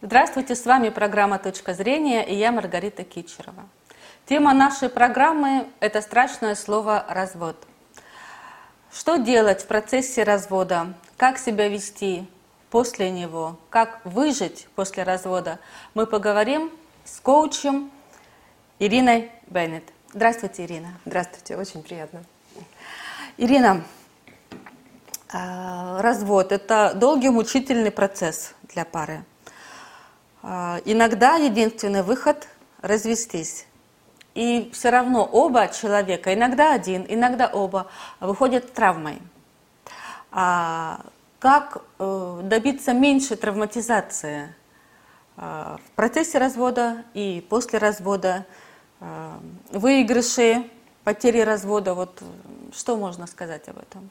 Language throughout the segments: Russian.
Здравствуйте, с вами программа «Точка зрения» и я Маргарита Кичерова. Тема нашей программы – это страшное слово «развод». Что делать в процессе развода? Как себя вести после него? Как выжить после развода? Мы поговорим с коучем Ириной Беннет. Здравствуйте, Ирина. Здравствуйте, очень приятно. Ирина, а, развод – это долгий мучительный процесс для пары. А, иногда единственный выход – развестись. И все равно оба человека, иногда один, иногда оба, выходят травмой. А как э, добиться меньшей травматизации э, в процессе развода и после развода, э, выигрыши, потери развода, вот что можно сказать об этом?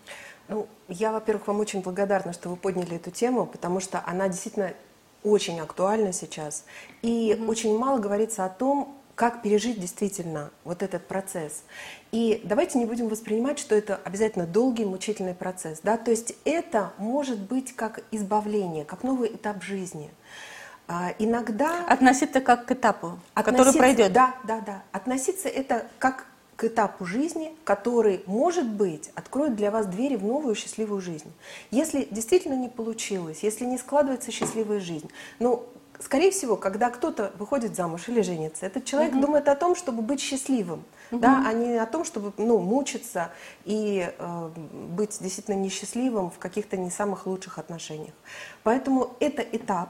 Ну, я, во-первых, вам очень благодарна, что вы подняли эту тему, потому что она действительно очень актуальна сейчас. И mm-hmm. очень мало говорится о том, как пережить действительно вот этот процесс. И давайте не будем воспринимать, что это обязательно долгий, мучительный процесс. Да? То есть это может быть как избавление, как новый этап жизни. А, иногда... Относиться как к этапу, который пройдет. Да, да, да. Относиться это как к этапу жизни, который, может быть, откроет для вас двери в новую счастливую жизнь. Если действительно не получилось, если не складывается счастливая жизнь, ну, скорее всего, когда кто-то выходит замуж или женится, этот человек угу. думает о том, чтобы быть счастливым, угу. да, а не о том, чтобы ну, мучиться и э, быть действительно несчастливым в каких-то не самых лучших отношениях. Поэтому это этап.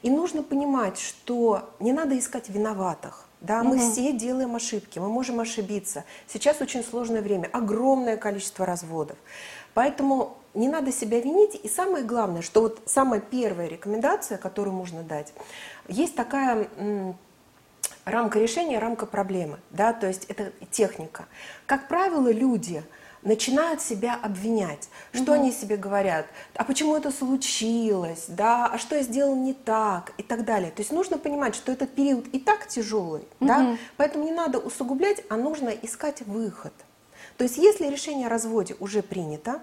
И нужно понимать, что не надо искать виноватых. Да, угу. мы все делаем ошибки, мы можем ошибиться. Сейчас очень сложное время, огромное количество разводов. Поэтому не надо себя винить. И самое главное, что вот самая первая рекомендация, которую можно дать, есть такая рамка решения, рамка проблемы. Да, то есть это техника. Как правило, люди начинают себя обвинять. Что угу. они себе говорят? А почему это случилось? Да? А что я сделал не так? И так далее. То есть нужно понимать, что этот период и так тяжелый. Угу. Да? Поэтому не надо усугублять, а нужно искать выход. То есть если решение о разводе уже принято,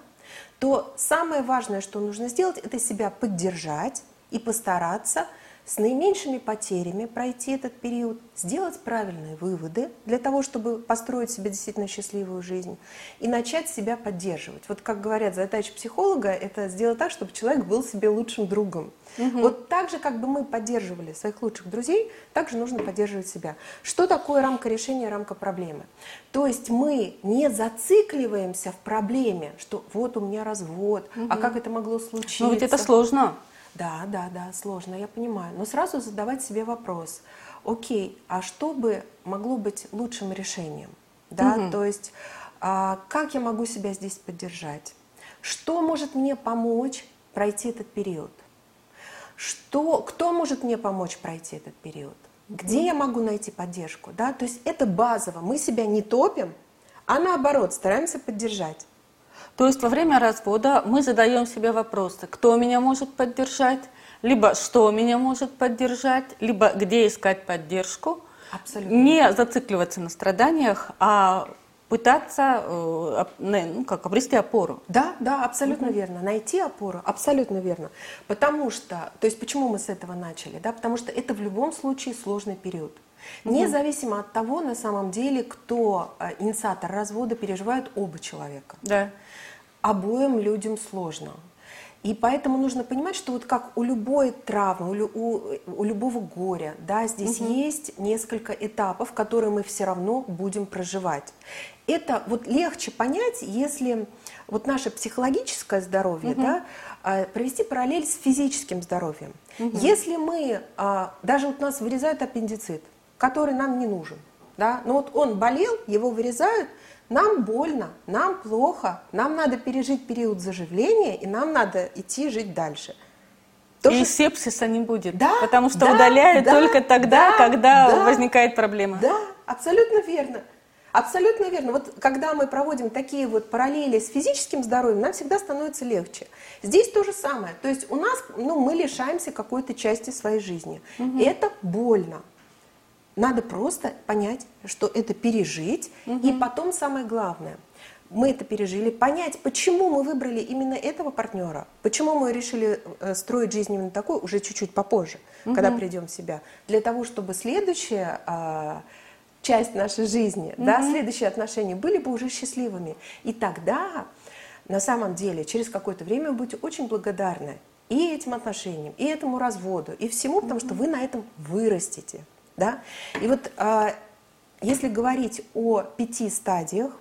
то самое важное, что нужно сделать, это себя поддержать и постараться – с наименьшими потерями пройти этот период, сделать правильные выводы для того, чтобы построить себе действительно счастливую жизнь и начать себя поддерживать. Вот как говорят, задача психолога – это сделать так, чтобы человек был себе лучшим другом. Угу. Вот так же, как бы мы поддерживали своих лучших друзей, так же нужно поддерживать себя. Что такое рамка решения, рамка проблемы? То есть мы не зацикливаемся в проблеме, что вот у меня развод, угу. а как это могло случиться? Ну ведь это сложно. Да, да, да, сложно, я понимаю. Но сразу задавать себе вопрос, окей, а что бы могло быть лучшим решением? Да, угу. то есть а, как я могу себя здесь поддержать? Что может мне помочь пройти этот период? Что, кто может мне помочь пройти этот период? Где угу. я могу найти поддержку? Да? То есть это базово. Мы себя не топим, а наоборот стараемся поддержать. То есть во время развода мы задаем себе вопросы, кто меня может поддержать, либо что меня может поддержать, либо где искать поддержку. Абсолютно. Не зацикливаться на страданиях, а пытаться э, ну, как, обрести опору. Да, да, абсолютно угу. верно. Найти опору, абсолютно верно. Потому что, то есть почему мы с этого начали? Да? Потому что это в любом случае сложный период. Независимо от того, на самом деле, кто э, инициатор развода, переживают оба человека. Да обоим людям сложно. И поэтому нужно понимать, что вот как у любой травмы, у, у, у любого горя, да, здесь угу. есть несколько этапов, которые мы все равно будем проживать. Это вот легче понять, если вот наше психологическое здоровье, угу. да, а, провести параллель с физическим здоровьем. Угу. Если мы, а, даже вот у нас вырезают аппендицит, который нам не нужен, да, но вот он болел, его вырезают, нам больно, нам плохо, нам надо пережить период заживления, и нам надо идти жить дальше. То, и что... сепсиса не будет, да, потому что да, удаляют да, только тогда, да, когда да, возникает проблема. Да, абсолютно верно. Абсолютно верно. Вот когда мы проводим такие вот параллели с физическим здоровьем, нам всегда становится легче. Здесь то же самое. То есть у нас, ну, мы лишаемся какой-то части своей жизни. Угу. Это больно. Надо просто понять, что это пережить. Угу. И потом самое главное, мы это пережили, понять, почему мы выбрали именно этого партнера, почему мы решили э, строить жизнь именно такой, уже чуть-чуть попозже, угу. когда придем в себя, для того, чтобы следующая а, часть нашей жизни, угу. да, следующие отношения были бы уже счастливыми. И тогда, на самом деле, через какое-то время вы будете очень благодарны и этим отношениям, и этому разводу, и всему, потому что вы на этом вырастете. Да? И вот а, если говорить о пяти стадиях,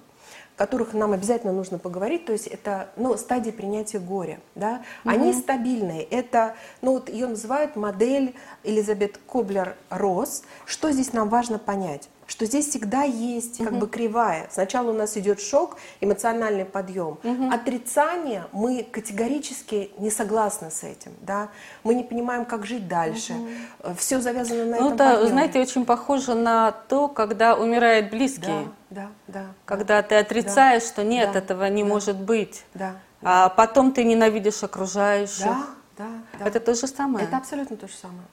которых нам обязательно нужно поговорить, то есть это ну, стадии принятия горя. Да? Угу. Они стабильные. Это, ну, вот ее называют модель Элизабет Коблер-Росс. Что здесь нам важно понять? Что здесь всегда есть как бы кривая. Сначала у нас идет шок, эмоциональный подъем. Угу. Отрицание мы категорически не согласны с этим, да. Мы не понимаем, как жить дальше. Угу. Все завязано на ну, этом. Ну это, знаете, очень похоже на то, когда умирает близкий. Да, да, да. Когда да, ты отрицаешь, да, что нет, да, этого не да, может быть. Да. А потом ты ненавидишь окружающих. Да, да, да. Это то же самое. Это абсолютно то же самое.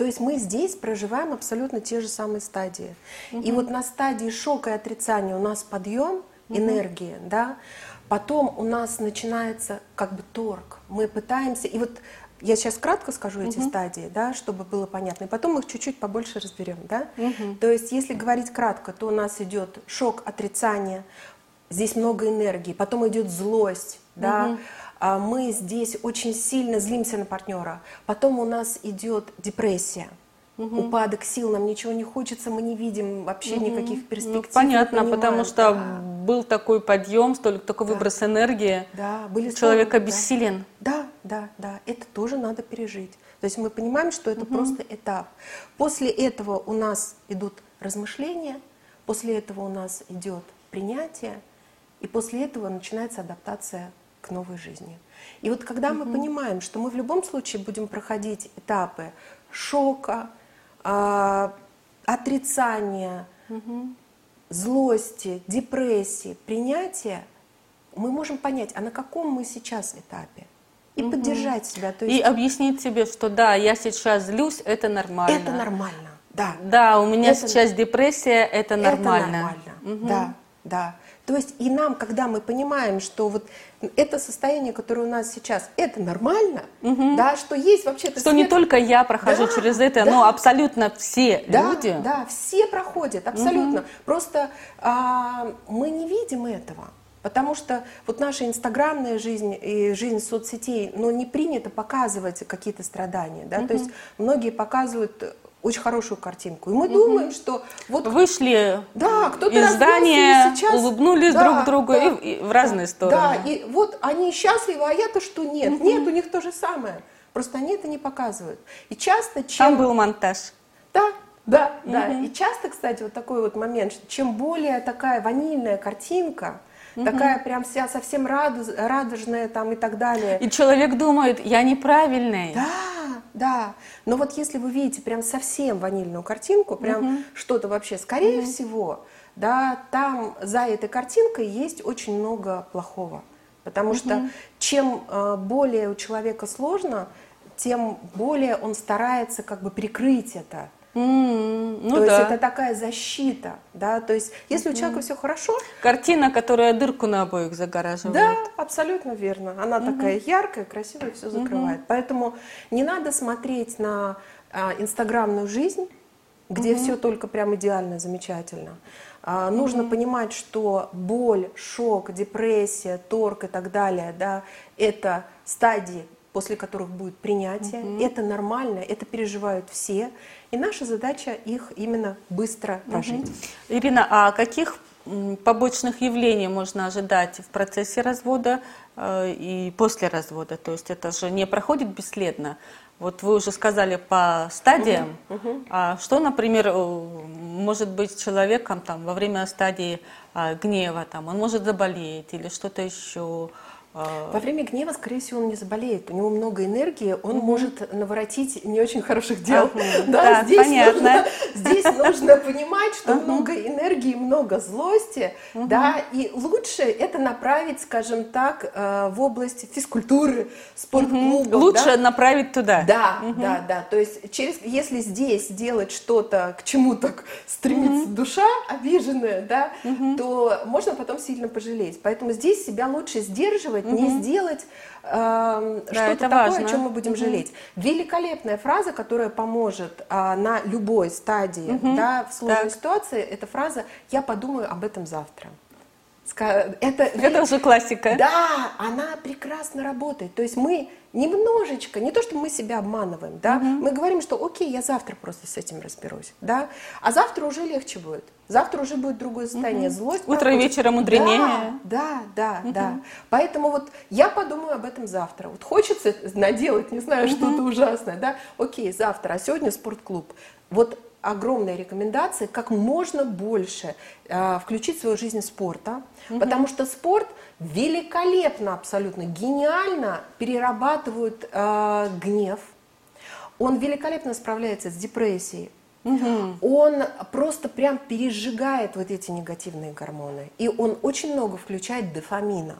То есть мы здесь проживаем абсолютно те же самые стадии. Угу. И вот на стадии шока и отрицания у нас подъем угу. энергии, да, потом у нас начинается как бы торг. Мы пытаемся, и вот я сейчас кратко скажу эти угу. стадии, да, чтобы было понятно, и потом мы их чуть-чуть побольше разберем, да. Угу. То есть, если говорить кратко, то у нас идет шок, отрицание, здесь много энергии, потом идет злость, да. Угу мы здесь очень сильно злимся на партнера. Потом у нас идет депрессия. Угу. Упадок сил, нам ничего не хочется, мы не видим вообще угу. никаких перспектив. Ну, понятно, потому что да. был такой подъем, столько такой да. выброс энергии. Да, были Человек стороны, обессилен. Да, да, да, это тоже надо пережить. То есть мы понимаем, что это угу. просто этап. После этого у нас идут размышления, после этого у нас идет принятие, и после этого начинается адаптация к новой жизни. И вот когда угу. мы понимаем, что мы в любом случае будем проходить этапы шока, э, отрицания, угу. злости, депрессии, принятия, мы можем понять, а на каком мы сейчас этапе. И угу. поддержать себя. То есть... И объяснить себе, что да, я сейчас злюсь, это нормально. Это нормально, да. Да, у меня это... сейчас депрессия, это нормально. Это нормально, угу. да, да. То есть и нам, когда мы понимаем, что вот это состояние, которое у нас сейчас, это нормально, угу. да, что есть вообще-то... Что свет... не только я прохожу да, через это, да, но абсолютно все да, люди. Да, все проходят, абсолютно. Угу. Просто а, мы не видим этого. Потому что вот наша инстаграмная жизнь и жизнь соцсетей, ну, не принято показывать какие-то страдания, да, угу. то есть многие показывают очень хорошую картинку. И мы угу. думаем, что вот вышли да, кто-то из здания, сейчас, улыбнулись да, друг другу да, и, и в разные да, стороны. Да, и вот они счастливы, а я-то что нет? Угу. Нет, у них то же самое. Просто они это не показывают. И часто чем... Там был монтаж. Да, да, угу. да. И часто, кстати, вот такой вот момент, что чем более такая ванильная картинка, угу. такая прям вся совсем радуж, радужная там и так далее. И человек думает, я неправильный. Да, да. Но вот если вы видите прям совсем ванильную картинку, прям угу. что-то вообще, скорее угу. всего, да, там за этой картинкой есть очень много плохого. Потому угу. что чем э, более у человека сложно, тем более он старается как бы прикрыть это. Mm, ну то да. есть это такая защита, да, то есть если mm-hmm. у человека все хорошо. Картина, которая дырку на обоих загораживает. Да, абсолютно верно. Она mm-hmm. такая яркая, красивая, все закрывает. Mm-hmm. Поэтому не надо смотреть на а, инстаграмную жизнь, где mm-hmm. все только прям идеально, замечательно. А, нужно mm-hmm. понимать, что боль, шок, депрессия, торг и так далее, да, это стадии после которых будет принятие. Угу. Это нормально, это переживают все. И наша задача их именно быстро прожить. Угу. Ирина, а каких побочных явлений можно ожидать в процессе развода э, и после развода? То есть это же не проходит бесследно. Вот вы уже сказали по стадиям. Угу, угу. А что, например, э, может быть человеком там, во время стадии а, гнева? Там, он может заболеть или что-то еще Во время гнева, скорее всего, он не заболеет. У него много энергии, он угу. может наворотить не очень хороших дел. Ага. Да, да, здесь, понятно. Нужно, здесь нужно понимать, что много энергии, много злости, угу. да, и лучше это направить, скажем так, э, в область физкультуры, спортклуба. Угу. Лучше да? направить туда. Да, угу. да, да. То есть через, если здесь делать что-то, к чему так стремится угу. душа обиженная, да, угу. то можно потом сильно пожалеть. Поэтому здесь себя лучше сдерживать сделать, угу. не сделать э, да, что-то такое, важно. о чем мы будем угу. жалеть. Великолепная фраза, которая поможет э, на любой стадии, угу. да, в сложной так. ситуации, это фраза «я подумаю об этом завтра». Это, это уже классика. Да, она прекрасно работает. То есть мы немножечко, не то, что мы себя обманываем, да, угу. мы говорим, что окей, я завтра просто с этим разберусь, да, а завтра уже легче будет. Завтра уже будет другое состояние, угу. злость. Утро проходит. вечером мудренее. Да, да, да, угу. да. Поэтому вот я подумаю об этом завтра. Вот хочется наделать, не знаю, угу. что-то ужасное, да, окей, завтра, а сегодня спортклуб. Вот огромная рекомендация, как можно больше э, включить в свою жизнь спорта, угу. потому что спорт великолепно, абсолютно гениально перерабатывает э, гнев. Он великолепно справляется с депрессией. Угу. Он просто прям пережигает вот эти негативные гормоны. И он очень много включает дофамина.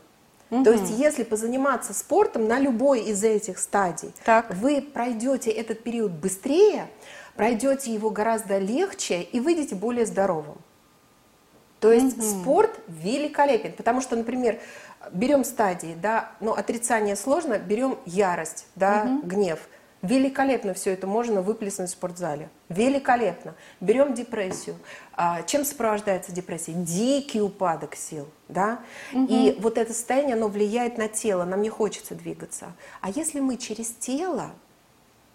Угу. То есть, если позаниматься спортом на любой из этих стадий, так. вы пройдете этот период быстрее, пройдете его гораздо легче и выйдете более здоровым. То есть угу. спорт великолепен, потому что, например, берем стадии, да, но отрицание сложно, берем ярость, да, угу. гнев. Великолепно все это можно выплеснуть в спортзале. Великолепно. Берем депрессию. А, чем сопровождается депрессия? Дикий упадок сил. Да? Угу. И вот это состояние, оно влияет на тело, нам не хочется двигаться. А если мы через тело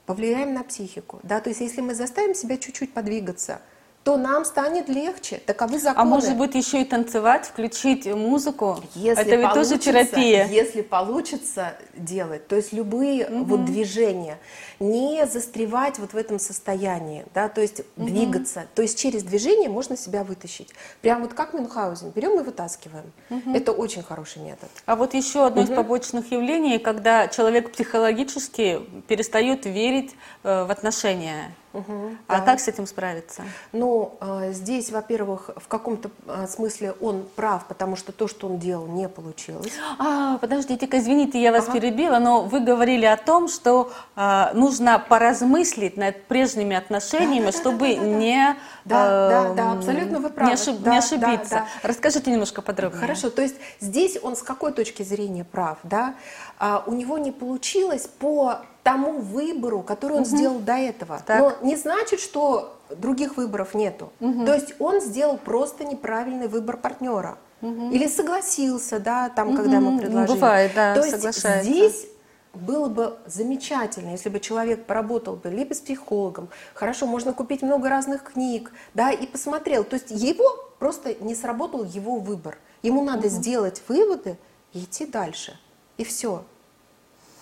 повлияем на психику. Да? То есть если мы заставим себя чуть-чуть подвигаться, то нам станет легче. Таковы законы. А может быть еще и танцевать, включить музыку? Если Это ведь тоже терапия. Если получится делать, то есть любые угу. вот движения, не застревать вот в этом состоянии, да, то есть угу. двигаться. То есть через движение можно себя вытащить. Прям вот как Мюнхгаузен, берем и вытаскиваем. Угу. Это очень хороший метод. А вот еще одно угу. из побочных явлений, когда человек психологически перестает верить э, в отношения. Угу, а да. как с этим справиться? Ну, а, здесь, во-первых, в каком-то а, смысле он прав, потому что то, что он делал, не получилось. А, подождите-ка, извините, я вас ага. перебила, но вы говорили о том, что а, нужно поразмыслить над прежними отношениями, да, чтобы да, да, да, не, да, да, да, абсолютно вы правы. не, ошиб, да, не ошибиться. Да, да. Расскажите немножко подробнее. Хорошо, то есть здесь он с какой точки зрения прав, да? А, у него не получилось по тому выбору, который он угу. сделал до этого. Так. Но не значит, что других выборов нету. Угу. То есть он сделал просто неправильный выбор партнера. Угу. Или согласился, да, там, угу. когда ему предложили. Бывает, да, То есть здесь было бы замечательно, если бы человек поработал бы либо с психологом, хорошо, можно купить много разных книг, да, и посмотрел. То есть его просто не сработал его выбор. Ему надо угу. сделать выводы и идти дальше. И все.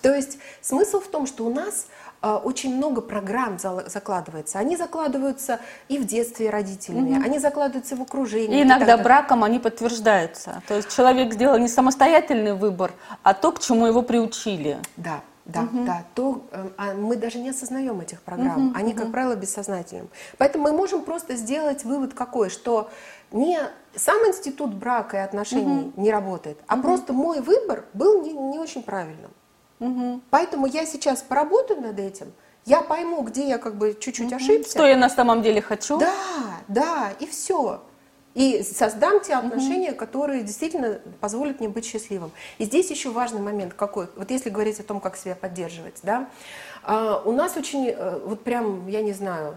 То есть смысл в том, что у нас очень много программ закладывается. Они закладываются и в детстве родителями, угу. они закладываются в окружении. И иногда и браком они подтверждаются. То есть человек сделал не самостоятельный выбор, а то, к чему его приучили. Да. Да, угу. да, то э, а мы даже не осознаем этих программ, угу, они, угу. как правило, бессознательным. Поэтому мы можем просто сделать вывод какой, что не сам институт брака и отношений угу. не работает, а угу. просто мой выбор был не, не очень правильным. Угу. Поэтому я сейчас поработаю над этим, я пойму, где я как бы чуть-чуть угу. ошибся. Что я на самом деле хочу. Да, да, и все. И создам те отношения, угу. которые действительно позволят мне быть счастливым. И здесь еще важный момент какой. Вот если говорить о том, как себя поддерживать, да, а, у нас очень, э, вот прям, я не знаю,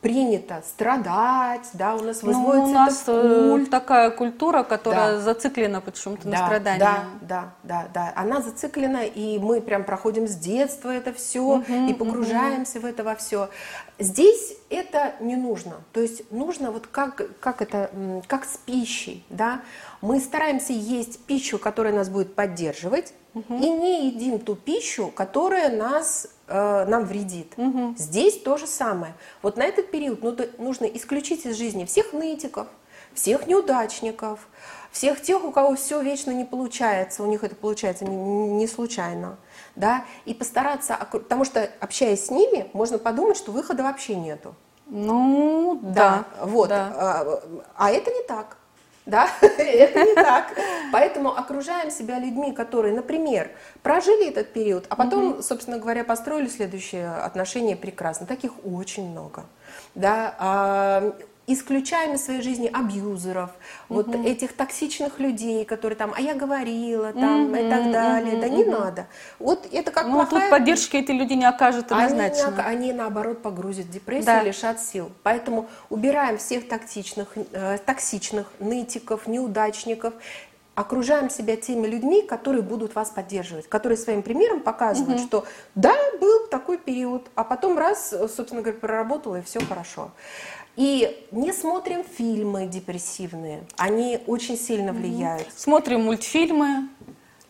принято страдать, да, у нас возводится ну, у нас э, культ. такая культура, которая да. зациклена почему-то да, на страдании. Да, да, да, да, она зациклена, и мы прям проходим с детства это все угу, и погружаемся угу. в это во все. Здесь это не нужно, то есть нужно вот как, как это, как с пищей, да, мы стараемся есть пищу, которая нас будет поддерживать, угу. и не едим ту пищу, которая нас э, нам вредит. Угу. Здесь то же самое. Вот на этот период ну, нужно исключить из жизни всех нытиков, всех неудачников, всех тех, у кого все вечно не получается, у них это получается не, не случайно, да, и постараться, потому что общаясь с ними, можно подумать, что выхода вообще нету. Ну, да. да вот. Да. А, а это не так. Да, это не так. Поэтому окружаем себя людьми, которые, например, прожили этот период, а потом, угу. собственно говоря, построили следующие отношения прекрасно. Таких очень много. Да, а, исключаем из своей жизни абьюзеров, угу. вот этих токсичных людей, которые там, а я говорила, там угу, и так далее. Угу, да угу. не надо. Вот это как ну, плохая... тут поддержки эти люди не окажут однозначно. Они, они наоборот погрузят в депрессию, да. лишат сил. Поэтому убираем всех токсичных, э, токсичных нытиков, неудачников, окружаем себя теми людьми, которые будут вас поддерживать, которые своим примером показывают, угу. что да, был такой период, а потом раз, собственно говоря, проработала и все хорошо. И не смотрим фильмы депрессивные, они очень сильно влияют. Смотрим мультфильмы,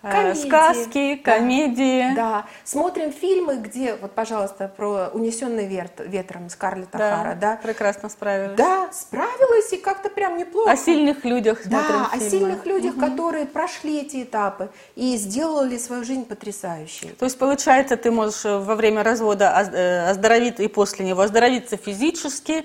комедии, сказки, комедии. Да. Смотрим фильмы, где, вот, пожалуйста, про унесенный ветром Скарлетт да, Ахара, да? Прекрасно справилась. Да, справилась и как-то прям неплохо. О сильных людях смотрим Да, фильмы. о сильных людях, угу. которые прошли эти этапы и сделали свою жизнь потрясающей. То есть, получается, ты можешь э, во время развода э, оздоровиться и после него оздоровиться физически,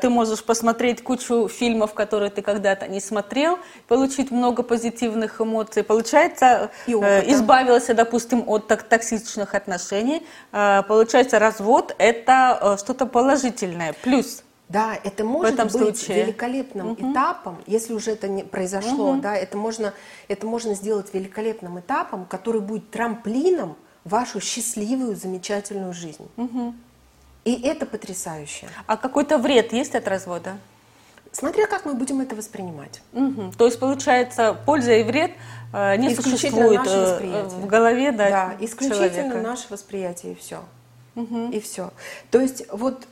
ты можешь посмотреть кучу фильмов, которые ты когда-то не смотрел, получить много позитивных эмоций. Получается, и э, избавился, допустим, от токсичных отношений, э, получается, развод – это э, что-то положительное, плюс. Да, это может быть случае. великолепным угу. этапом, если уже это не произошло, угу. да, это можно, это можно сделать великолепным этапом, который будет трамплином вашу счастливую, замечательную жизнь. Угу. И это потрясающе. А какой-то вред есть от развода? Смотря как мы будем это воспринимать. Угу. То есть, получается, польза и вред э, не существует э, в голове да, да, исключительно человека. наше восприятие и все. Угу. И все. То есть, вот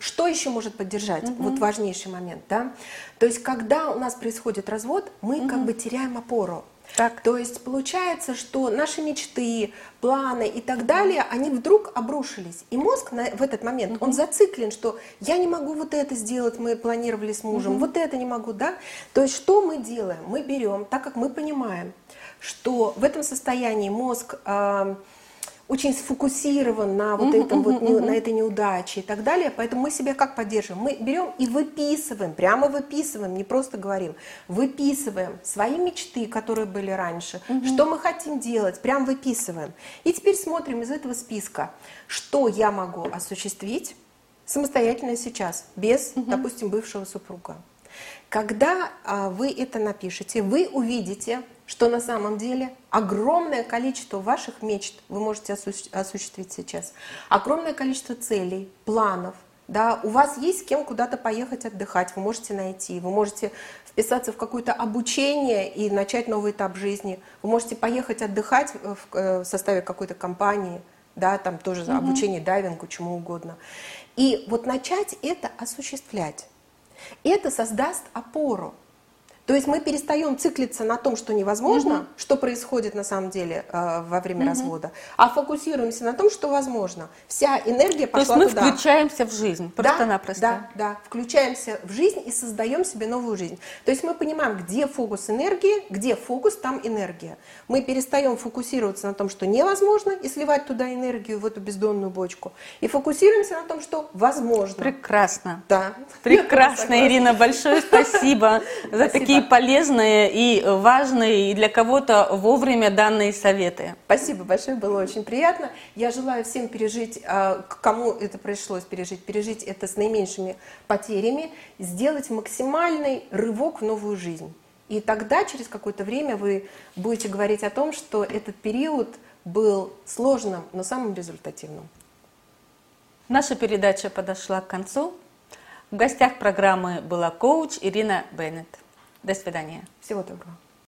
что еще может поддержать? Угу. Вот важнейший момент, да? То есть, когда у нас происходит развод, мы угу. как бы теряем опору. Так. То есть получается, что наши мечты, планы и так далее, они вдруг обрушились. И мозг на, в этот момент, угу. он зациклен, что я не могу вот это сделать, мы планировали с мужем, угу. вот это не могу, да? То есть что мы делаем? Мы берем, так как мы понимаем, что в этом состоянии мозг... Э, очень сфокусирован на вот этом вот на этой неудаче и так далее, поэтому мы себя как поддерживаем? Мы берем и выписываем, прямо выписываем, не просто говорим, выписываем свои мечты, которые были раньше, что мы хотим делать, прям выписываем. И теперь смотрим из этого списка, что я могу осуществить самостоятельно сейчас, без, допустим, бывшего супруга. Когда а, вы это напишете, вы увидите, что на самом деле огромное количество ваших мечт вы можете осуществить сейчас, огромное количество целей, планов, да, у вас есть с кем куда-то поехать отдыхать, вы можете найти, вы можете вписаться в какое-то обучение и начать новый этап жизни, вы можете поехать отдыхать в э, составе какой-то компании, да, там тоже угу. обучение дайвингу, чему угодно. И вот начать это осуществлять. Это создаст опору. То есть мы перестаем циклиться на том, что невозможно, угу. что происходит на самом деле э, во время угу. развода, а фокусируемся на том, что возможно. Вся энергия пошла То есть мы туда. включаемся в жизнь, просто-напросто. Да, да, включаемся в жизнь и создаем себе новую жизнь. То есть мы понимаем, где фокус энергии, где фокус, там энергия. Мы перестаем фокусироваться на том, что невозможно, и сливать туда энергию, в эту бездонную бочку, и фокусируемся на том, что возможно. Прекрасно. Да. Прекрасно, Ирина, большое спасибо за такие такие полезные и важные, и для кого-то вовремя данные советы. Спасибо большое, было очень приятно. Я желаю всем пережить, а, кому это пришлось пережить, пережить это с наименьшими потерями, сделать максимальный рывок в новую жизнь. И тогда, через какое-то время, вы будете говорить о том, что этот период был сложным, но самым результативным. Наша передача подошла к концу. В гостях программы была коуч Ирина Беннет. До свидания. Всего доброго.